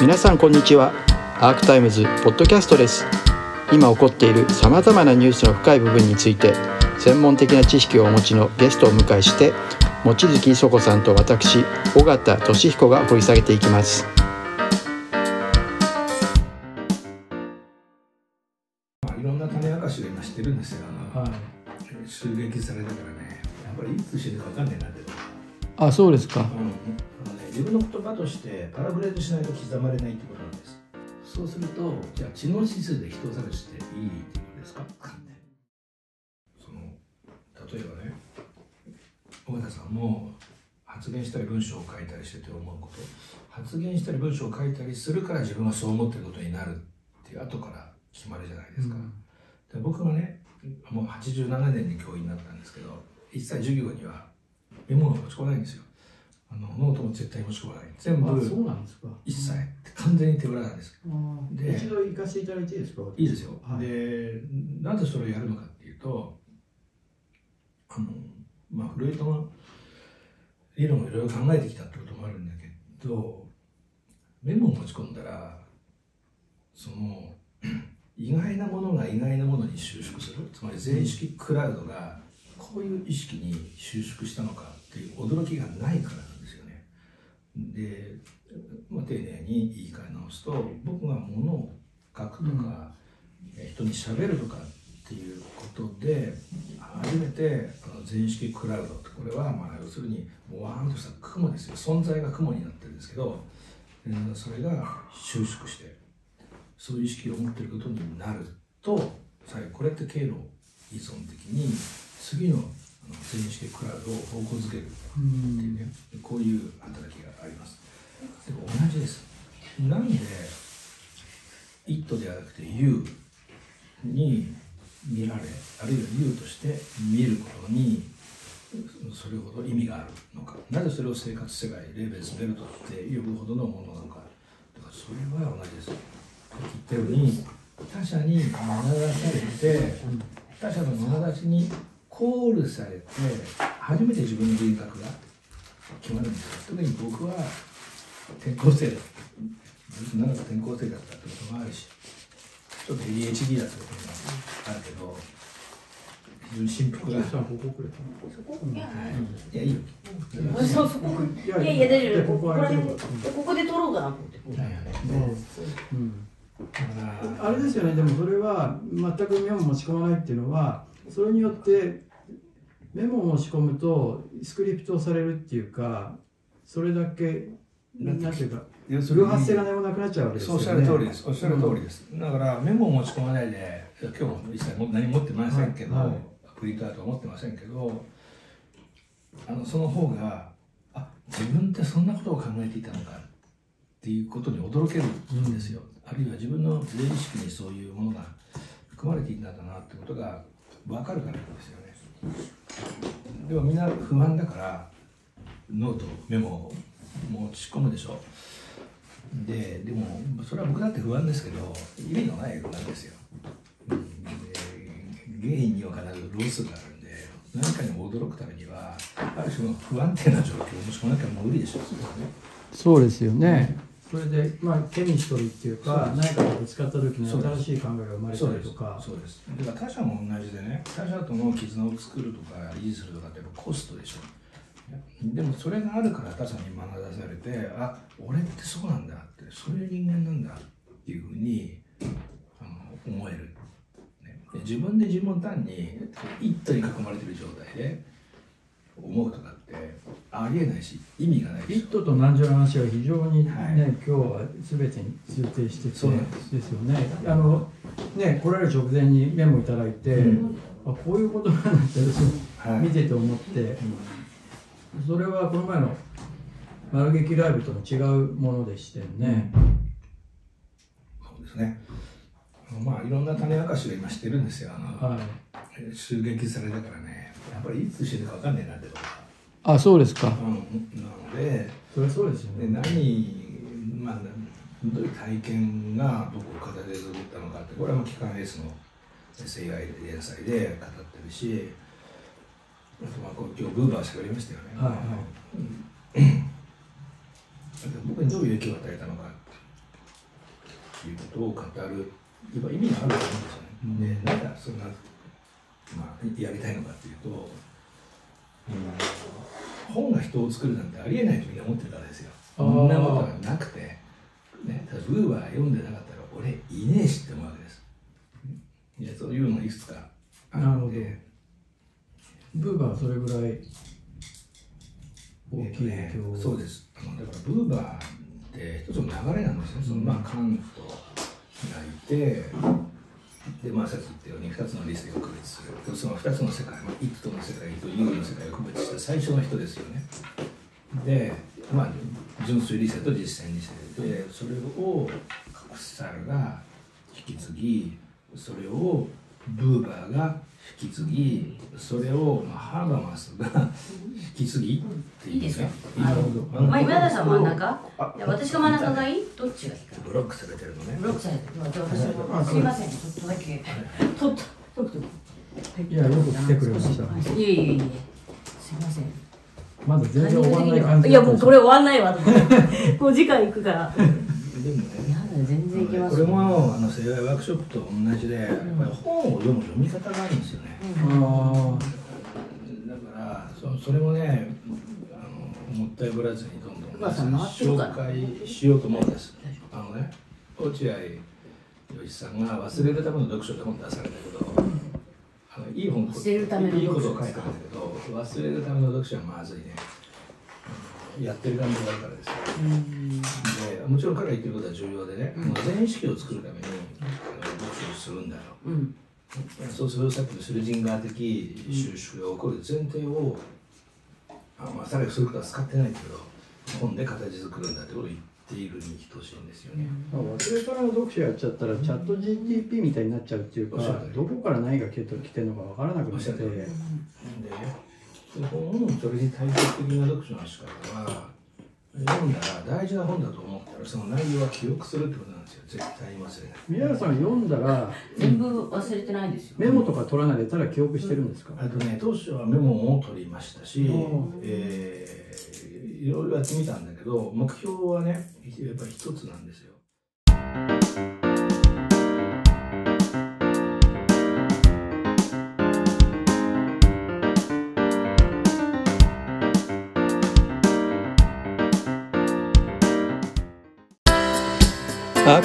皆さんこんにちは。アークタイムズポッドキャストです。今起こっているさまざまなニュースの深い部分について専門的な知識をお持ちのゲストをお迎えして望月磯子さんと私尾形俊彦が掘り下げていきます。まあ、いろんな種明かしを今知ってるんですよ、はい。襲撃されたからね、やっぱりいつ死ぬか分かんないなって、あそうですか。うん自分の言葉としてパラグレードしないと刻まれないってことなんです。そうすると、じゃあ知能指数で人を探していいってことですか？その例えばね、尾形さんも発言したり文章を書いたりしてて思うこと、発言したり文章を書いたりするから自分はそう思ってることになるっていう後から決まるじゃないですか。で僕がねもう87年に教員になったんですけど一切授業にはメモを持ち込まないんですよあのノートも絶対持ち込まない。全部。あそうなんですか。一切完全に手ぶらなんですで一度行かせていただいていいですか？いいですよ、はい。でなぜそれをやるのかっていうとあのまあフロイトの理論をいろいろ考えてきたってこともあるんだけどメモを持ち込んだらその 意外なものが意外なものに収縮する。つまり全意識クラウドがこういう意識に収縮したのかっていう驚きがないから。で、まあ、丁寧に言い換え直すと僕がものを書くとか、え人に喋るとかっていうことで初めてあの全意識クラウドってこれはまあ要するにわーんとした雲ですよ。存在が雲になってるんですけど、えーそれが収縮してそういう意識を持っていることになると最後これって経路依存的に次のあの全意識クラウドを方向づける。っていうねこういう働きがあります。でも同じです。なんで「イット」ではなくて「ユー」に見られあるいは「ユー」として見ることにそれほど意味があるのか。なぜそれを生活世界レーベルスベルトって呼ぶほどのものなのか。だからそれは同じです。言ったように他者に学出されて他者の眼差しにコールされて初めて自分の人格が決まるんですよ。特に僕は転校生だ。ずっと長く転校生だったってこともあるしちょっと ADHD だってこともあるけど非常に振幅がさんここくれいやいやいいよ。そうそこいやいや大丈夫ここら辺ここで撮ろうかなと思ってはいはいうんだからあれですよね、でもそれは全くメモを持ち込まないっていうのは、それによってメモを持ち込むとスクリプトされるっていうか、それだけ、なんていうか、偶発性が何もなくなっちゃうわけですよね。そうおっしゃる通りです。おっしゃる通りです。だからメモを持ち込まないで、今日も一切も何も持ってませんけど、はいはいプリントアウトは持ってませんけど、あのその方が、あ自分ってそんなことを考えていたのかっていうことに驚けるんですよ。あるいは自分の自意識にそういうものが含まれていたんだなってことが分かるからなんですよね。でもみんな不安だからノートメモを持ち込むでしょ。ででもそれは僕だって不安ですけど意味のない不安ですよ。で原因には必ずロスがあるんで何かに驚くためにはある種の不安定な状況を持ち込まなきゃ無理でしょうね。そうですよねそれで、まあ、ケミストリーっていうか、何かとぶつかった時に新しい考えが生まれたそうです。りとか、そうです。だから他者も同じでね。他者との絆を作るとか維持するとかってやっぱコストでしょ。でもそれがあるから他者に学ばされてあ俺ってそうなんだってそういう人間なんだっていうふうにあの思える、ね、で自分で自分を単に一途に囲まれてる状態で思うとかありえないし意味がないヒしットと南條の話は非常にね、はい。今日は全てに通底しててそうです。ですよね。あのね来られる直前にメモいただいて、うん。あこういうことなんだって私はい。見てて思って、それはこの前の丸劇ライブとの違うものでしてね。そうですね。まあいろんな種明かしを今してるんですよあの、はい。襲撃されたからね。やっぱりいつ死ぬか分かんないなってこと。があそうですかうん、なのでそれはそうですよでね。何、まあ、どういう体験がどこを形で作ったのかってこれはもう機関エースの SAI 連載で語ってるしあとまあこう今日ブーバーしゃべりましたよね、はいはい。僕にどういう影響を与えたのかっていうことを語る意味があると思うんですよね。でなんかそんな、まあ、やりたいのかっていうと、本が人を作るなんてありえないとみんな思ってたんですよ。そんなことはなくて、ね、ただブーバー読んでなかったら俺いねえしって思うわけです。いやそういうのがいくつかあなるほどって。ブーバーはそれぐらい大きいねそうですあのだからブーバーって一つの流れなんですね、そのまあカントがいてでまあさっき言ったように2つの理性を区別する。でその2つの世界、まあ、イットの世界とユーの世界を区別した最初の人ですよね。でまあ純粋理性と実践理性でそれをカクサルが引き継ぎそれをブーバーが引き継ぎそれを、まあ、ハーバマスが引き継ぎっていうねいいですか？なるほどまあ、今田さん真ん中？あいや私が真ん中がいい？どっちがいいか。ブロックされてるのね。ブロックされてる。じゃあ私もすいません。ちょっとだけちょっとちょっと。はいいやよく来てくれましたい。いえいえいえ。すいません。まだ全然終わらない感じいやもうこれ終わんないわ。と思ってもう次回行くからでもねやだ全然いけますこれもあの世界ワークショップと同じで、やっぱり本を読む読み方があるんですよね、あだからそそれもねあのもったいぶらずにどんどん紹介しようと思うんです。あのね落合陽一さんが「忘れるための読書」って本出されたけど、あのいい本忘れるためのいいこと読書を書いてあるんだけど忘れるための読書はまずいね。やってる感じがあるからですよ。うん。でもちろん彼が言ってることは重要でね、あの全意識を作るためにあの読書をするんだよ。うん。そうするとさっきのシュルジンガー的収縮が起こる前提を、あまあ、さらにそういうことは使ってないけど本で形作るんだってことを言っているに等しいんですよね。あ忘れからの読書やっちゃったらチャット GTP みたいになっちゃうっていうかどこから何が来てるのかわからなくなって。おっしゃる通りで本それに対照的な読書の仕方は読んだら大事な本だと思ったらその内容は記憶するってことなんですよ。絶対に忘れない。宮原さんが読んだら全部忘れてないですよ。メモとか取らないでたら記憶してるんですか、あとね当初はメモも取りましたしお、えーいろいろやってみたんだけど目標はねやっぱり一つなんですよ。